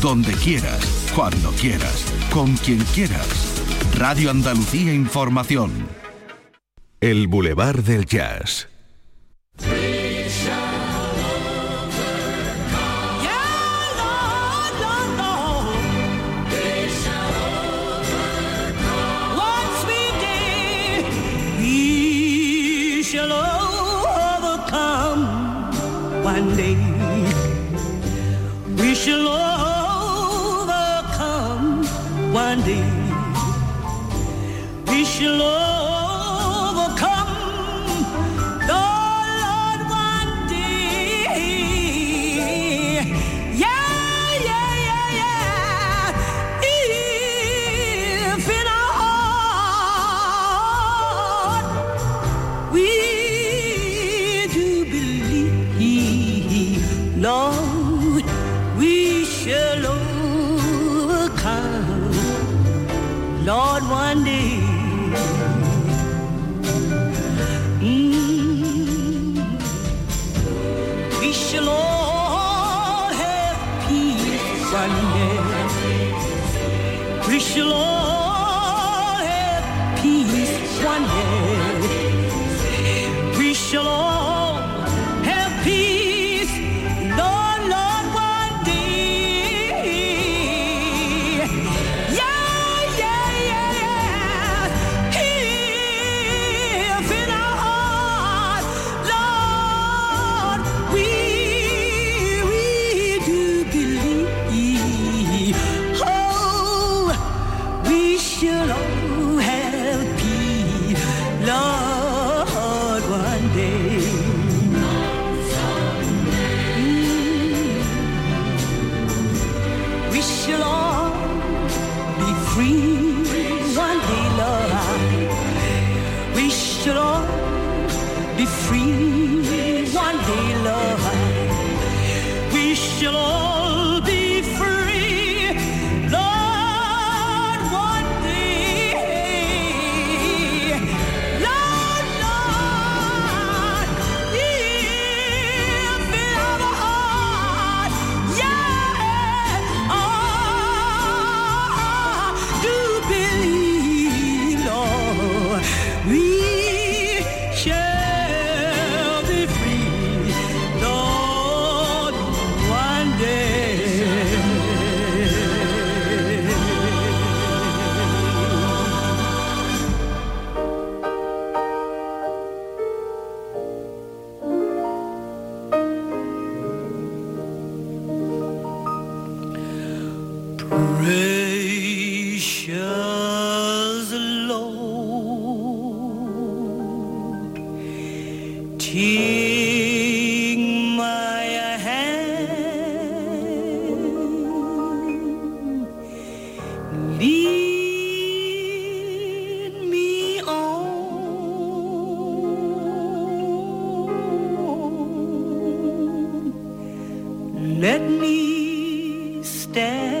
donde quieras, cuando quieras, con quien quieras. Radio Andalucía Información. El Boulevard del Jazz. shall one day we shall all let me stand.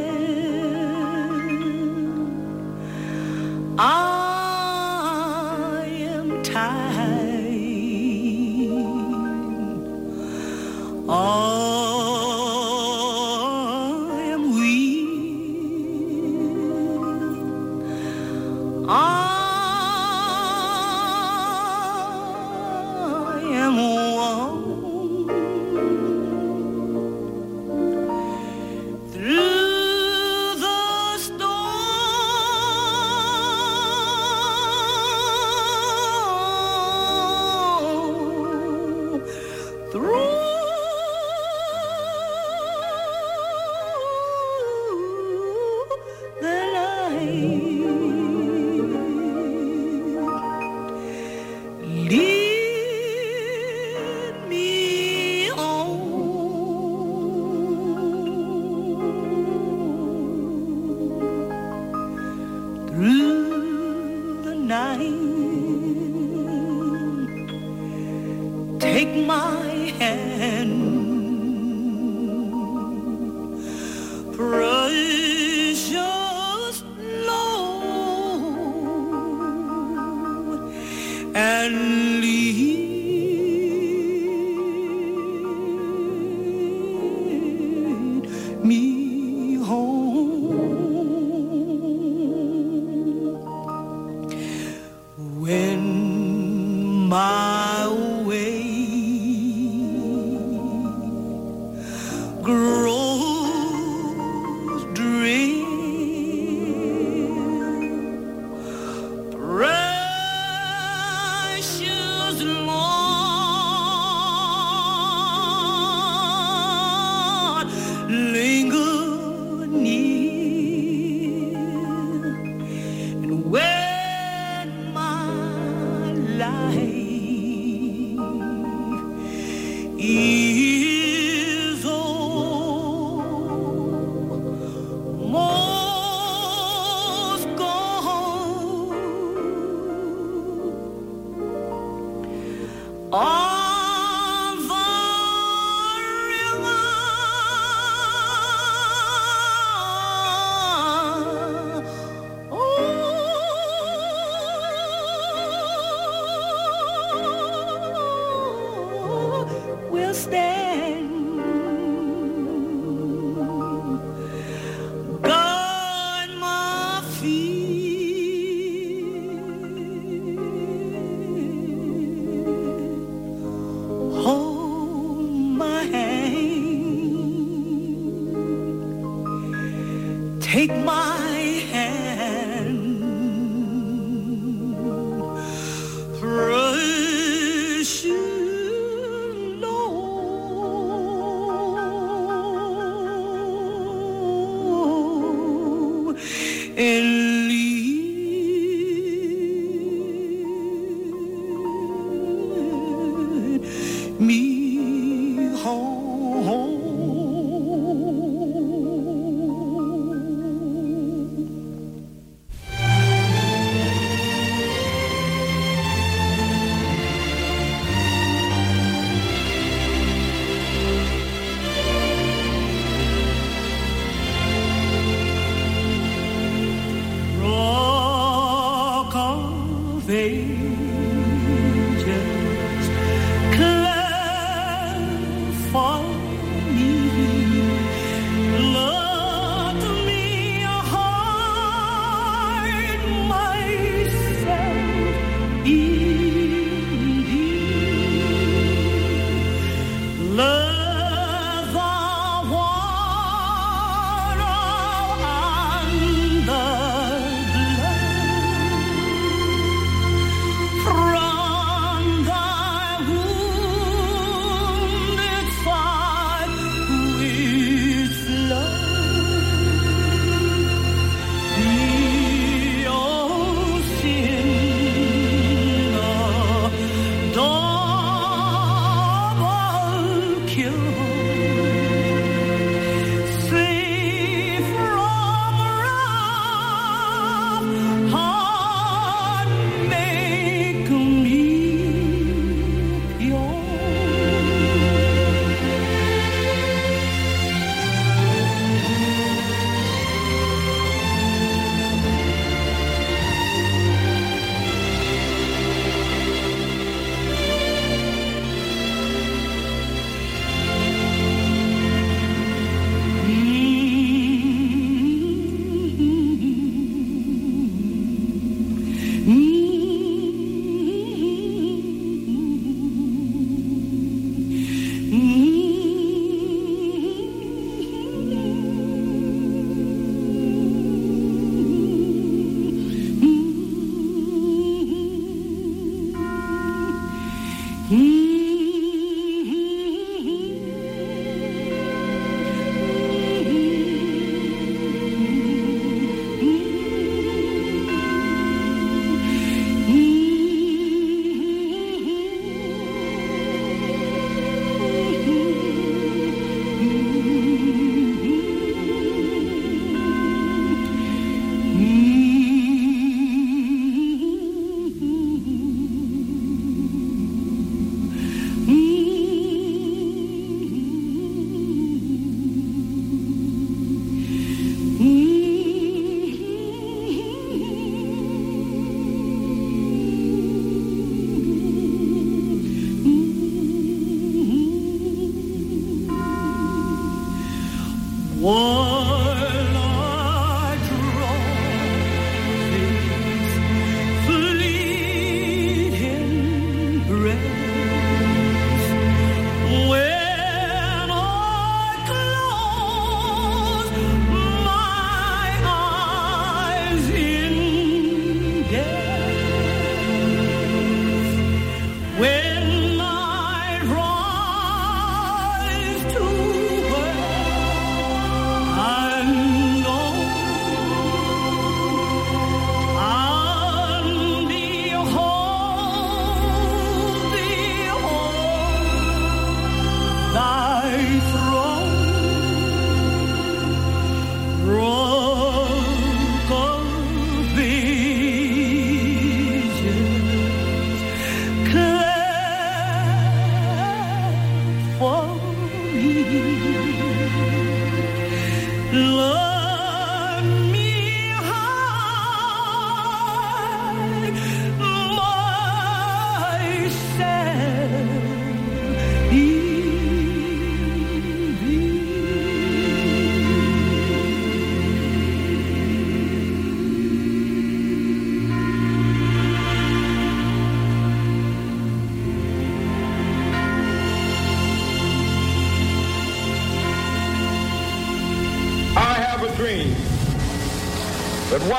grew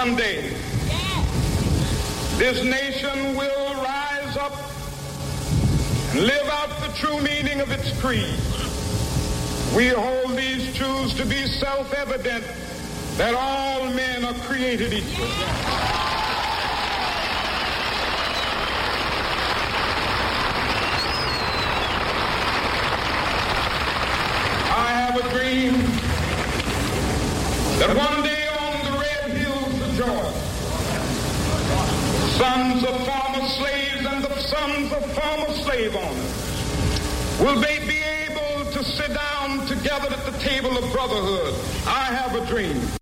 one day. gathered at the table of brotherhood. I have a dream.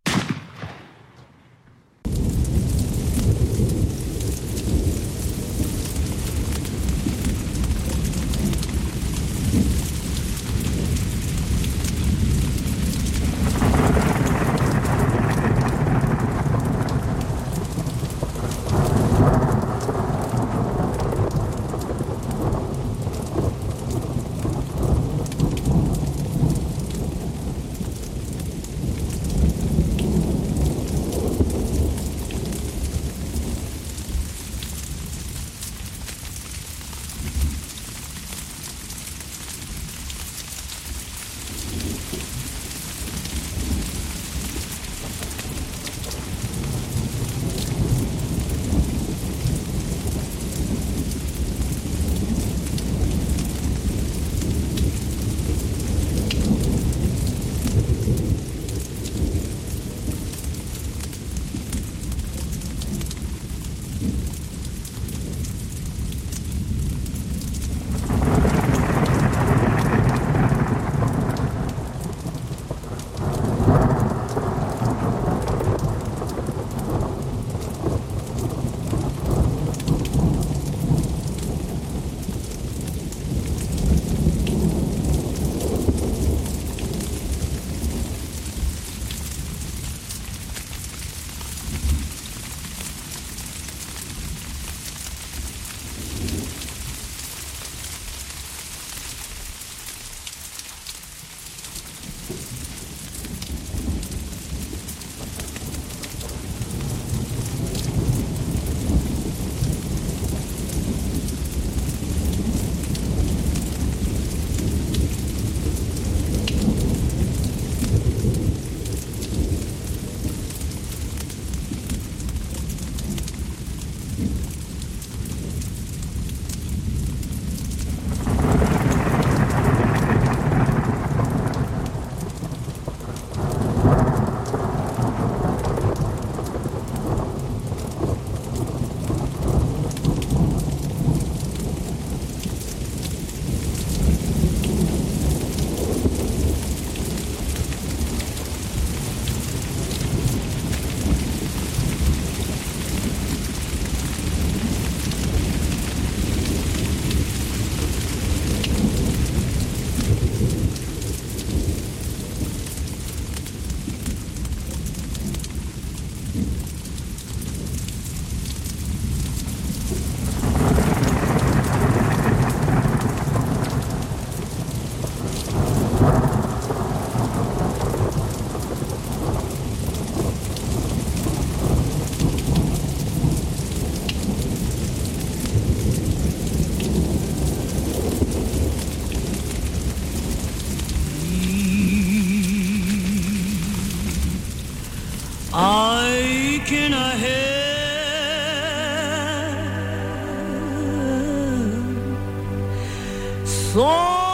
son.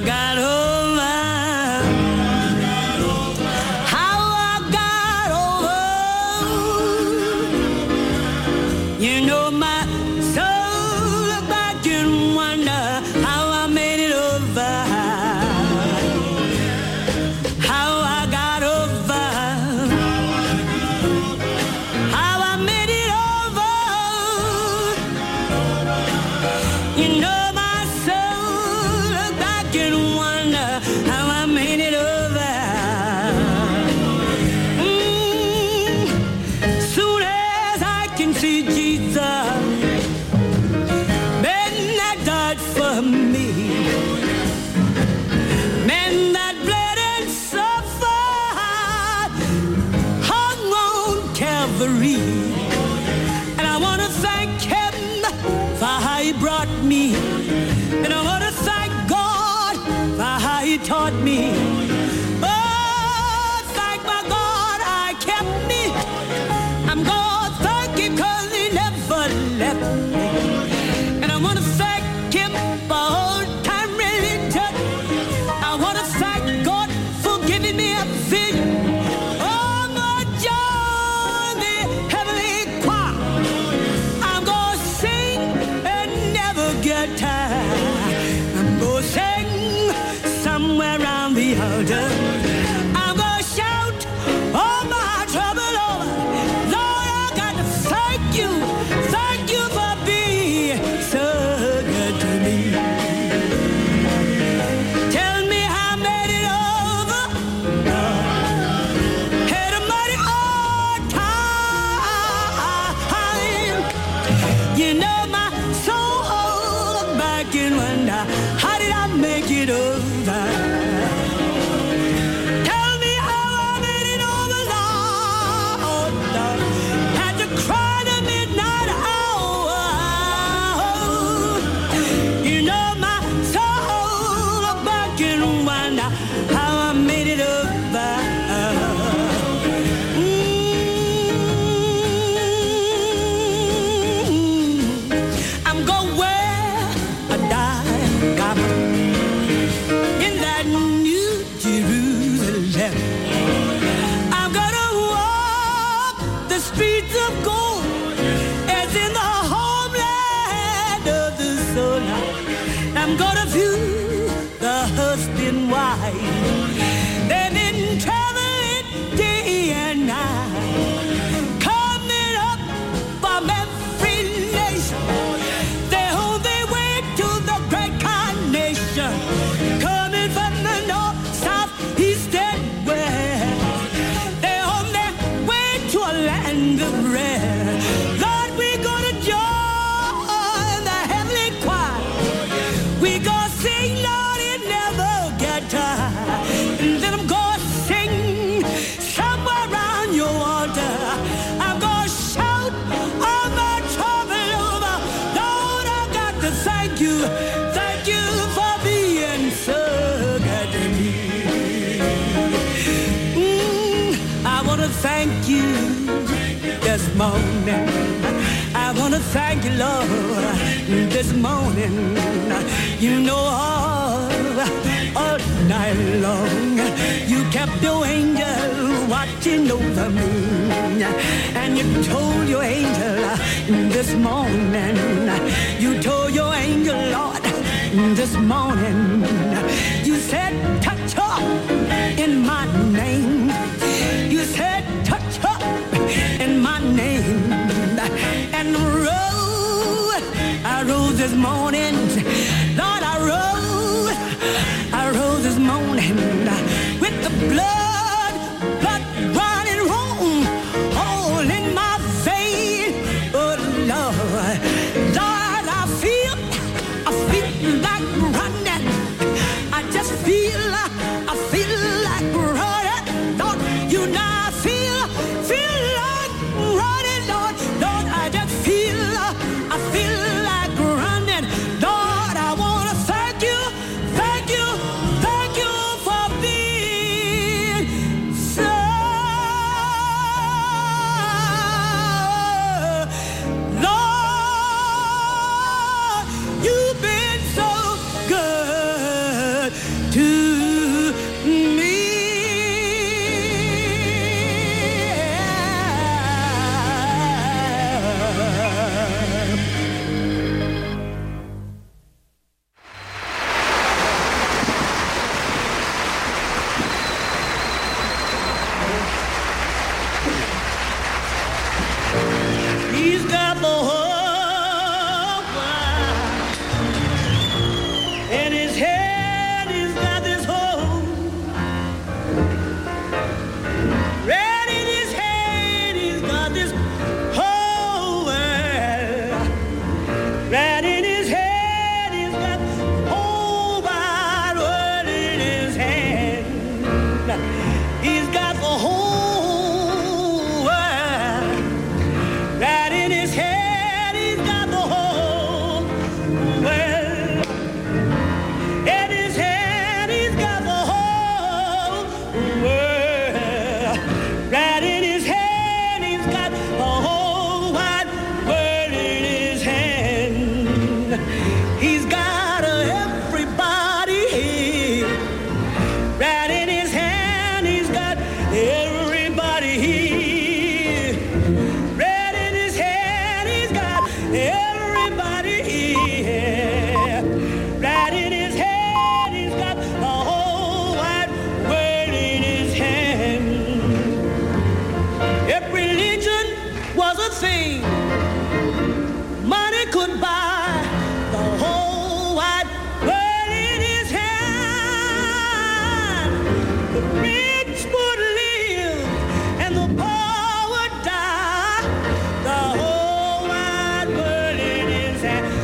Oh, my thank you, thank you for being so good to me. Mm, I want to thank you this morning. I want to thank you, Lord, this morning. You know all, all night long, you kept your angel watching over me and you told your angel mm, this morning, you told your angel, Lord, mm, this morning, you said, touch up in my name. You said, touch up in my name. And rose, I rose this morning. and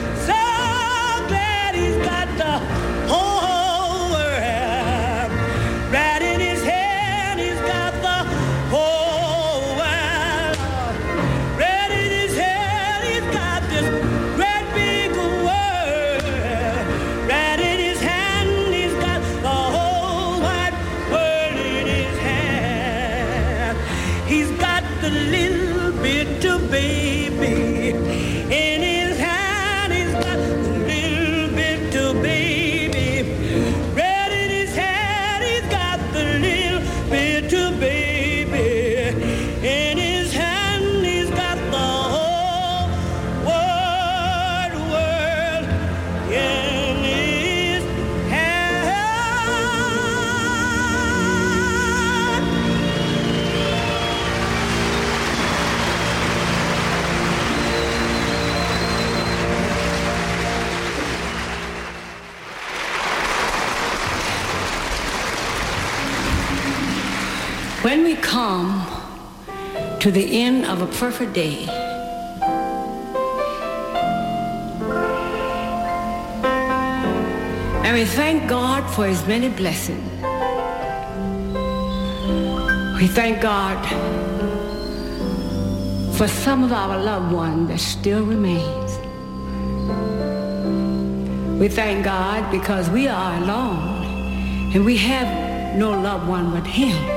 to the end of a perfect day. And we thank God for his many blessings. We thank God for some of our loved ones that still remains. We thank God because we are alone and we have no loved one but him.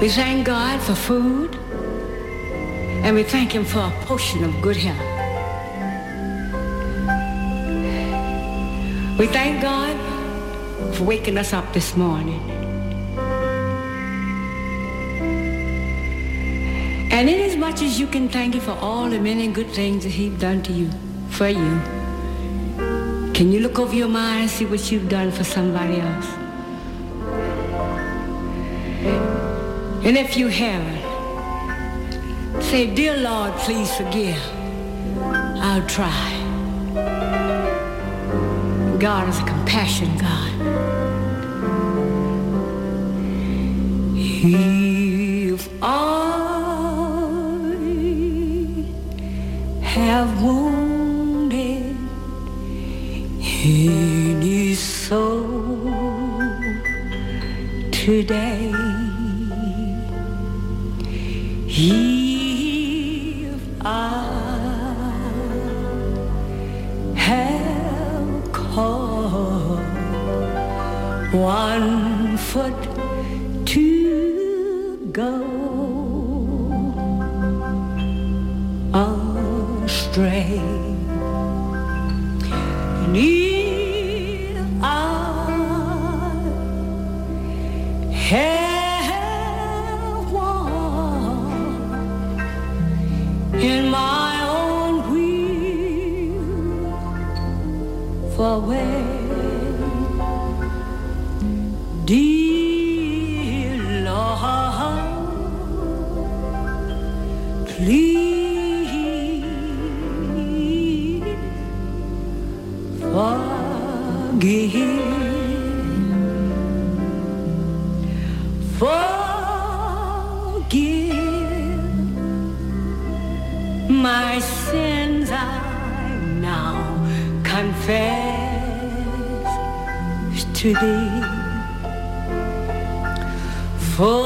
We thank God for food, and we thank Him for a portion of good health. We thank God for waking us up this morning. And inasmuch as much as you can thank Him for all the many good things that He's done to you, for you, can you look over your mind and see what you've done for somebody else? And if you haven't, say, Dear Lord, please forgive. I'll try. God is a compassion God. If I have wounded any soul today, foot to go astray. Forgive, forgive my sins I now confess to thee. Forgive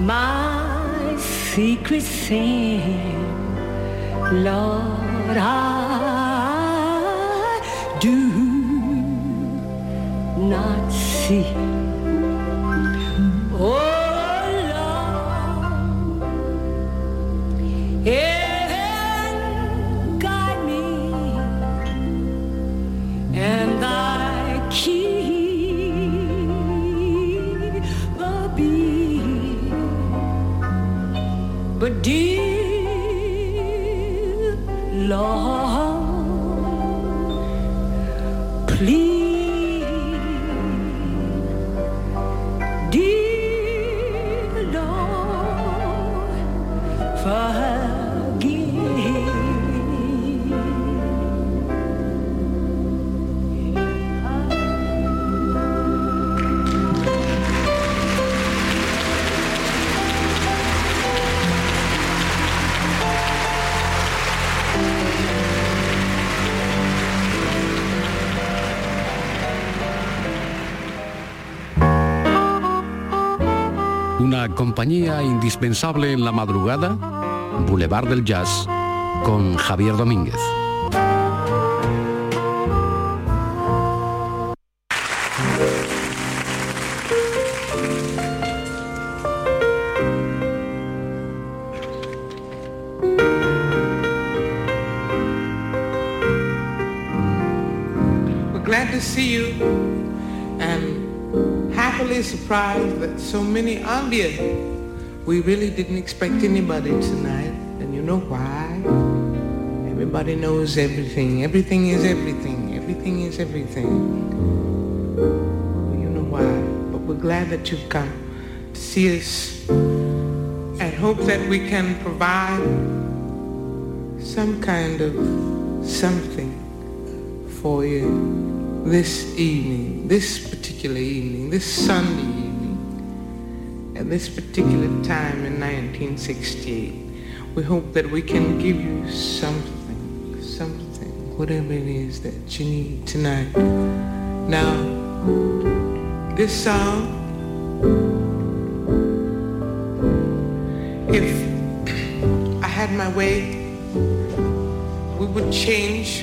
my secret sin, Lord, I do not see. Una compañía indispensable en la madrugada, Boulevard del Jazz, con Javier Domínguez. Surprised that so many are here. We really didn't expect anybody tonight, and you know why? Everybody knows everything. Everything is everything. Everything is everything. You know why? But we're glad that you've come to see us and hope that we can provide some kind of something for you this evening, this particular evening, this Sunday evening, at this particular time in 1968. We hope that we can give you something, something, whatever it is that you need tonight. Now, this song, if I had my way, we would change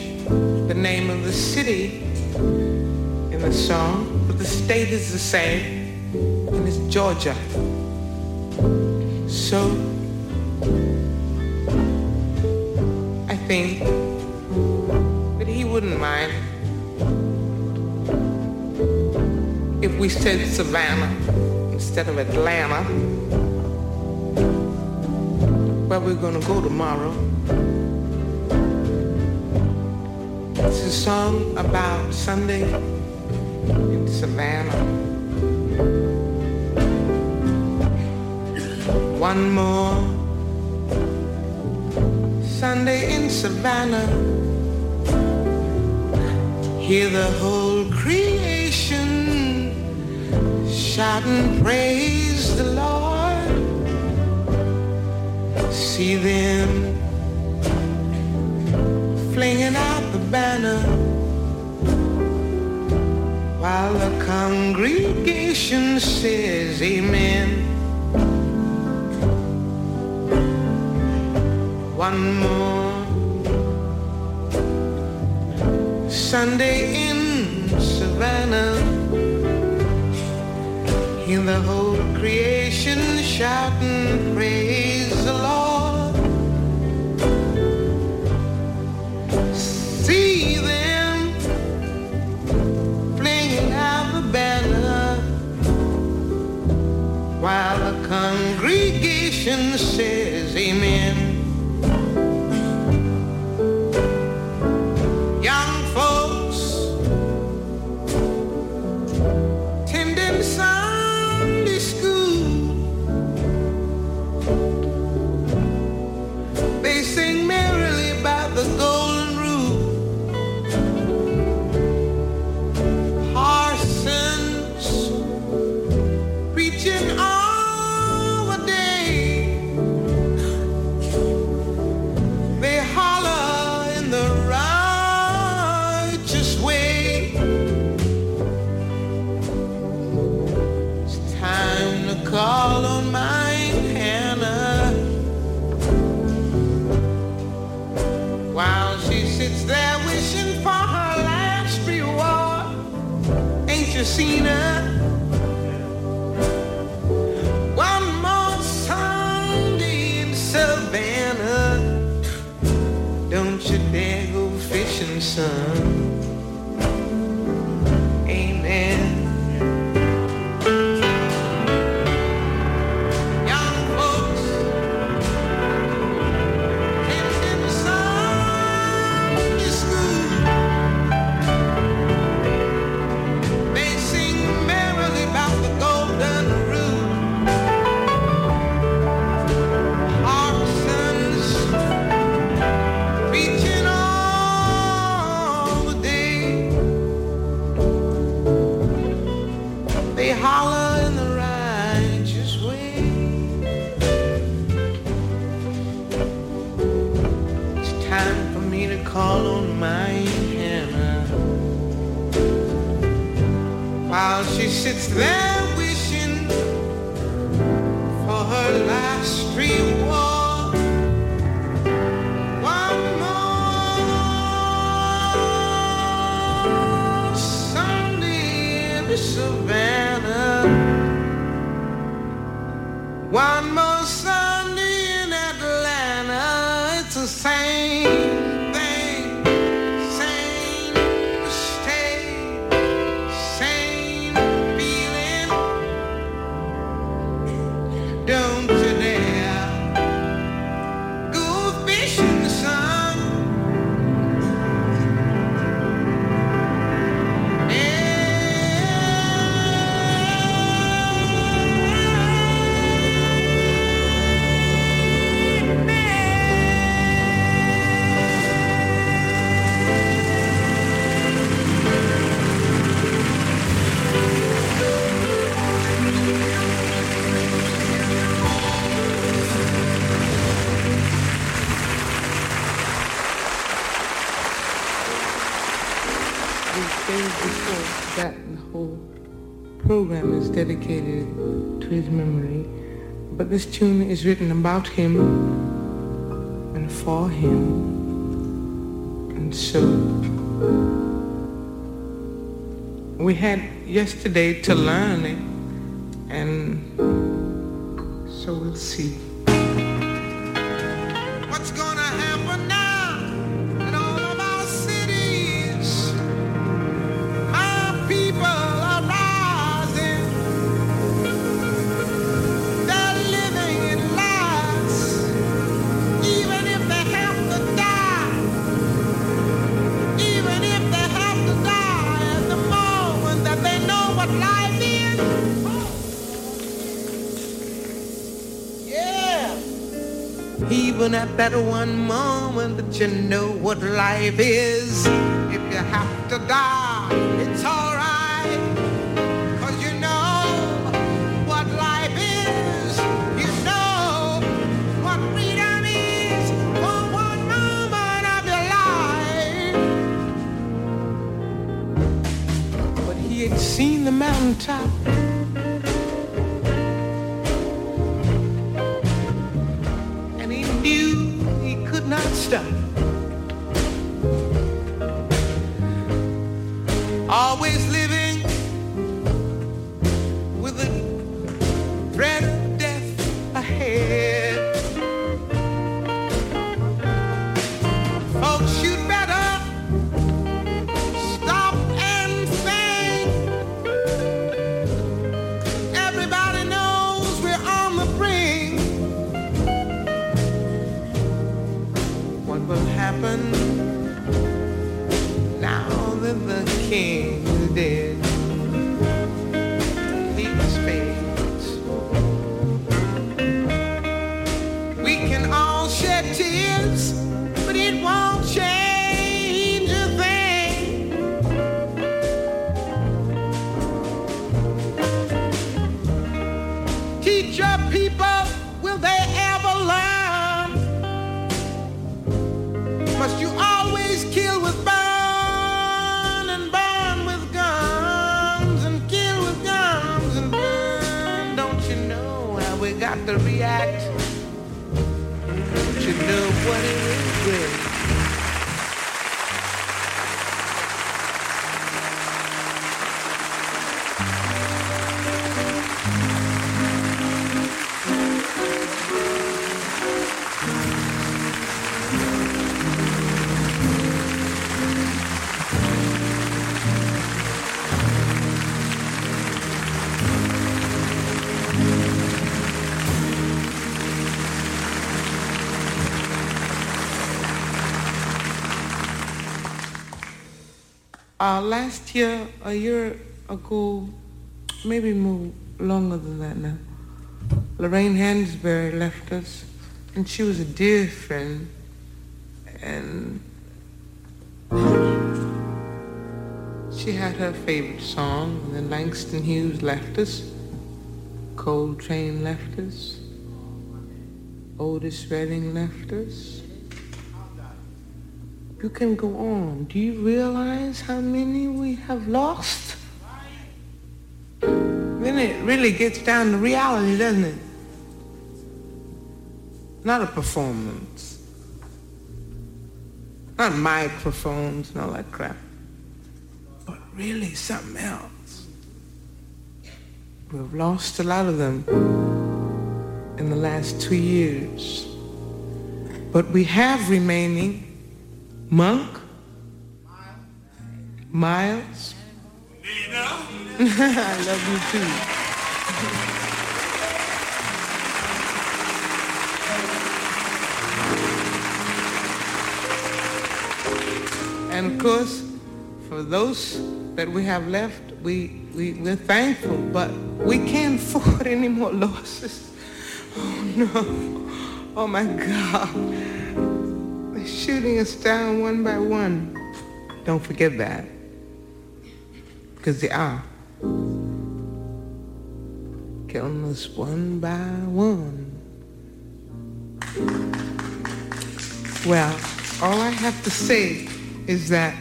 the name of the city in the song. But the state is the same, and it's Georgia. So, I think that he wouldn't mind if we said Savannah instead of Atlanta, where we're gonna go tomorrow. It's a song about Sunday in Savannah. One more Sunday in Savannah. Hear the whole creation shout and praise the Lord. See them flinging out the banner while the congregation says amen. One more Sunday in Savannah. Hear the whole creation shout and praise dedicated to his memory, but this tune is written about him and for him. And so we had yesterday to learn it, even at that one moment that you know what life is. If you have to die, it's alright. Cause you know what life is. You know what freedom is for one moment of your life. But he had seen the mountaintop. Always will got to react? Don't you know what it is? Last year, a year ago, maybe more longer than that now, Lorraine Hansberry left us, and she was a dear friend, and she had her favorite song, and then Langston Hughes left us, Coltrane left us, Otis Redding left us. You can go on. Do you realize how many we have lost? Then it really gets down to reality, doesn't it? Not a performance. Not microphones and all that crap. But really something else. We've lost a lot of them in the last two years. But we have remaining Monk? Miles? I love you too. And of course, for those that we have left, we, we, we're thankful, but we can't afford any more losses. Oh no. Oh my God. Shooting us down one by one. Don't forget that. Because they are. Killing us one by one. Well, all I have to say is that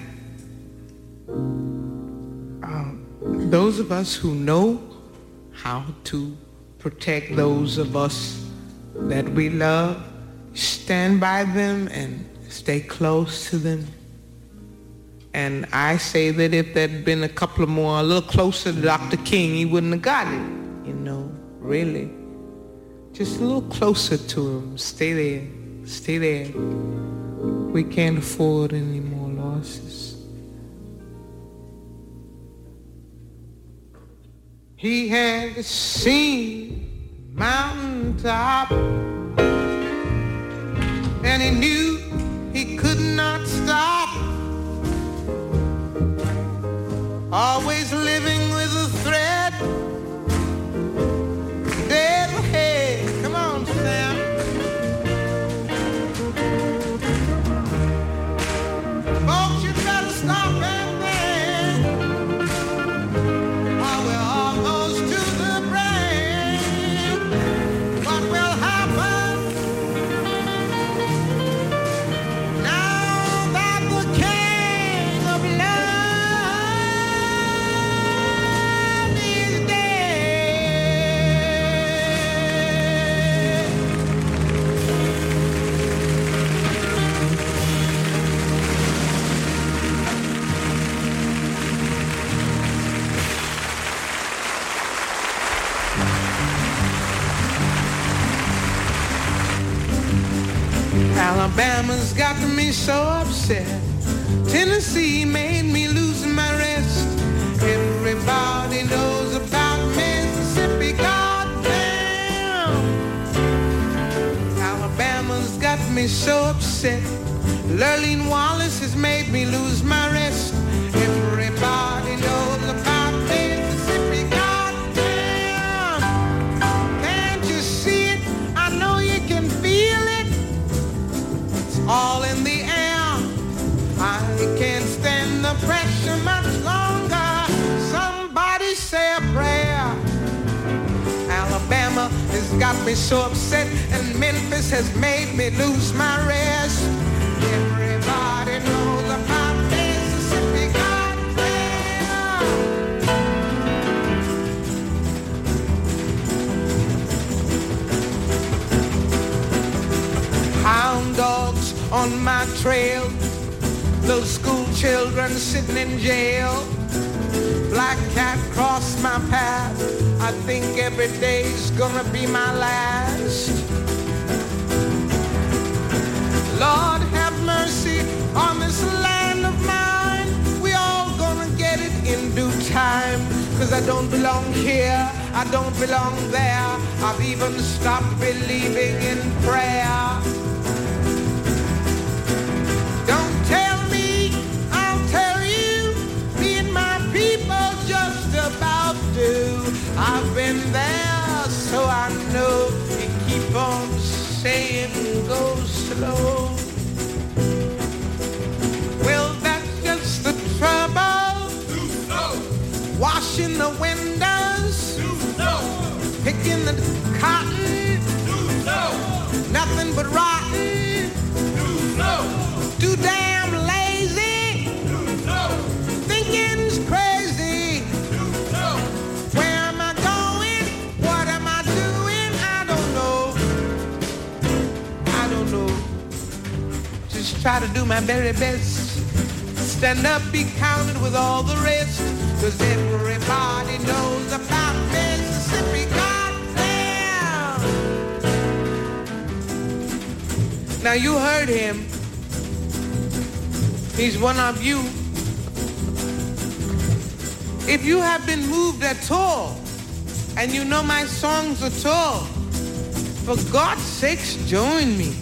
um, those of us who know how to protect those of us that we love, stand by them and stay close to them. And I say that if there'd been a couple of more, a little closer to Dr. King, he wouldn't have got it, you know, really. Just a little closer to him. Stay there. Stay there. We can't afford any more losses. He had seen mountaintop and he knew he could not stop. Always living so my path. I think every day's gonna be my last. Lord have mercy on this land of mine. We all gonna get it in due time. Cause I don't belong here, I don't belong there. I've even stopped believing in prayer. Don't tell me, I'll tell you. Me and my people just about do. I've been there, so I know. You keep on saying go slow. Well, that's just the trouble. Washing the windows. Picking the cotton. Nothing but rotten. Try to do my very best. Stand up, be counted with all the rest. Cause everybody knows about Mississippi. Goddamn! Now you heard him. He's one of you. If you have been moved at all, and you know my songs at all, for God's sakes, join me.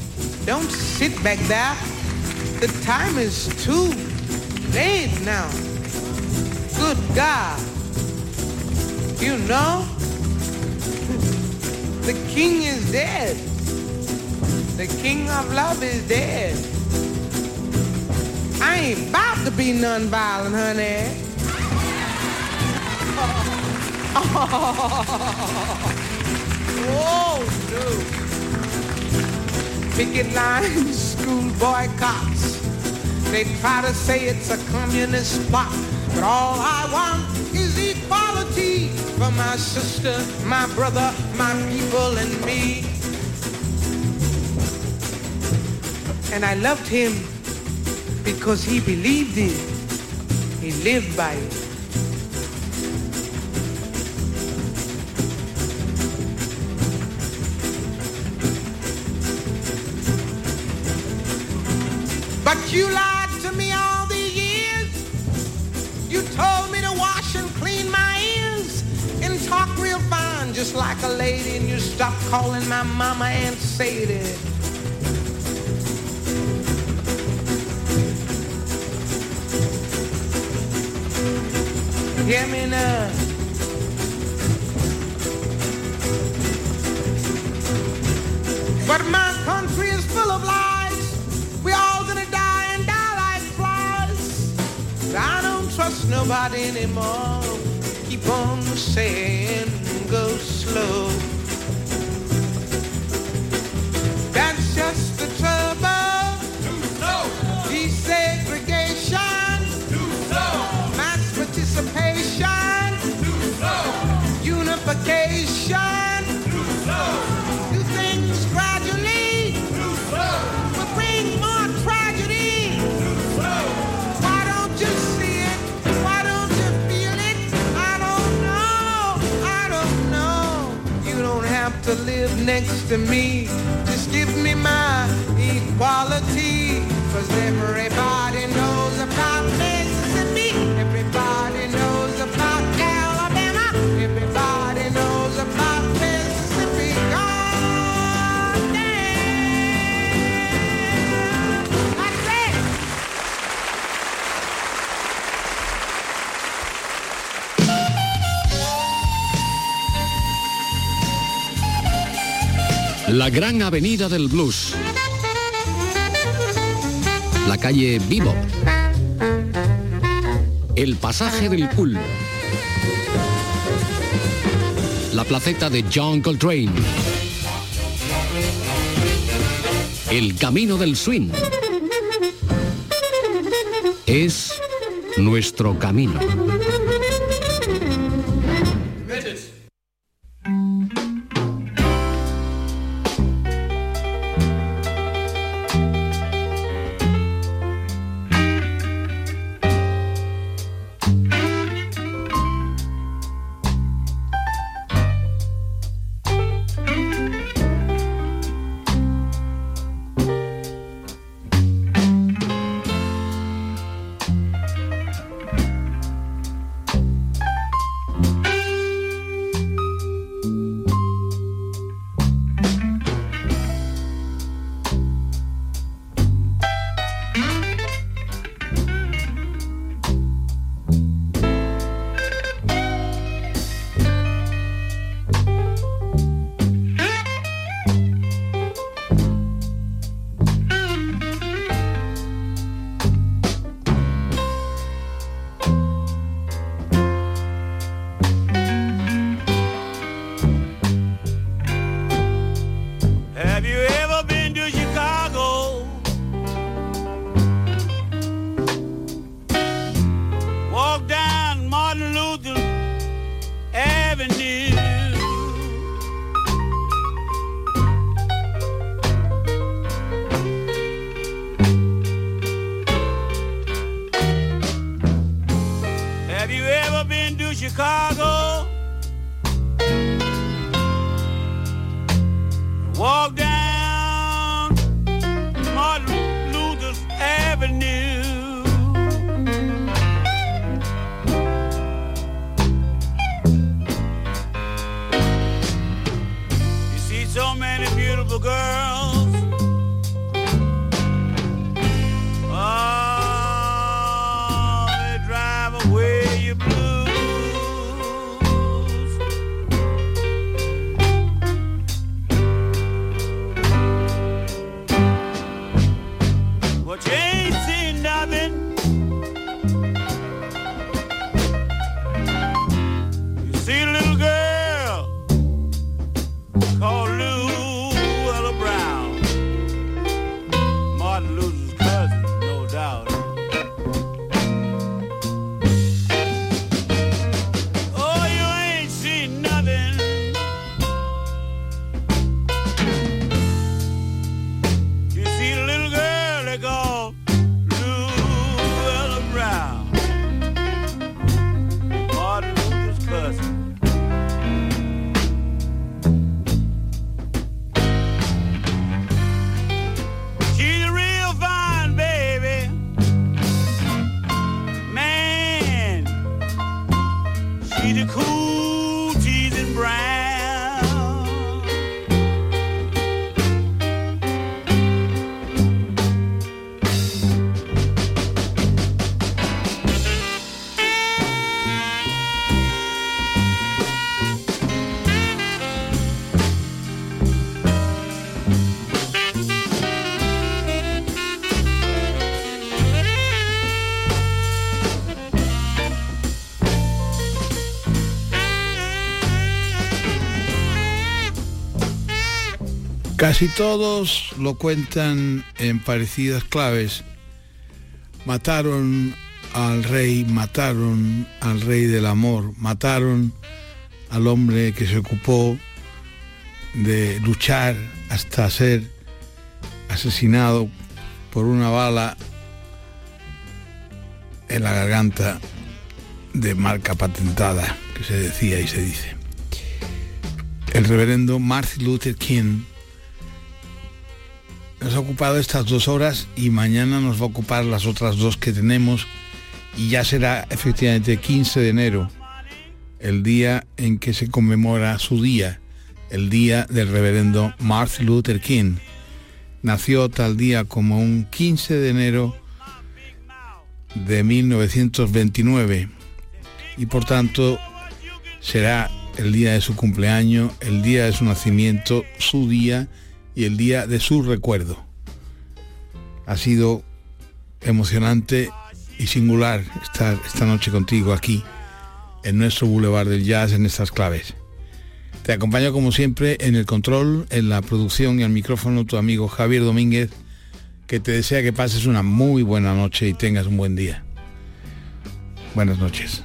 Don't sit back there. The time is too late now. Good God. You know, the king is dead. The king of love is dead. I ain't about to be nonviolent, honey. Oh, no. Picket lines, school boycotts. They try to say it's a communist plot, but all I want is equality for my sister, my brother, my people, and me. And I loved him because he believed it. he lived by it. Like a lady. And you stop calling my mama Aunt Sadie. Hear me now. But my country is full of lies. We all gonna die and die like flies. I don't trust nobody anymore. Keep on saying That's just the trouble. To live next to me. Just give me my equality. Cause everybody La gran avenida del blues. La calle Bebop. El pasaje del cool. La placeta de John Coltrane. El camino del swing. Es nuestro camino. Casi todos lo cuentan en parecidas claves. Mataron al rey, mataron al rey del amor, mataron al hombre que se ocupó de luchar hasta ser asesinado por una bala en la garganta de marca patentada, que se decía y se dice. El reverendo Martin Luther King nos ha ocupado estas dos horas y mañana nos va a ocupar las otras dos que tenemos y ya será efectivamente 15 de enero, el día en que se conmemora su día, el día del reverendo Martin Luther King. Nació tal día como un 15 de enero de 1929 y por tanto será el día de su cumpleaños, el día de su nacimiento, su día y el día de su recuerdo. Ha sido emocionante y singular estar esta noche contigo aquí en nuestro Boulevard del Jazz en estas claves. Te acompaño como siempre en el control, en la producción y al micrófono tu amigo Javier Domínguez, que te desea que pases una muy buena noche y tengas un buen día. Buenas noches.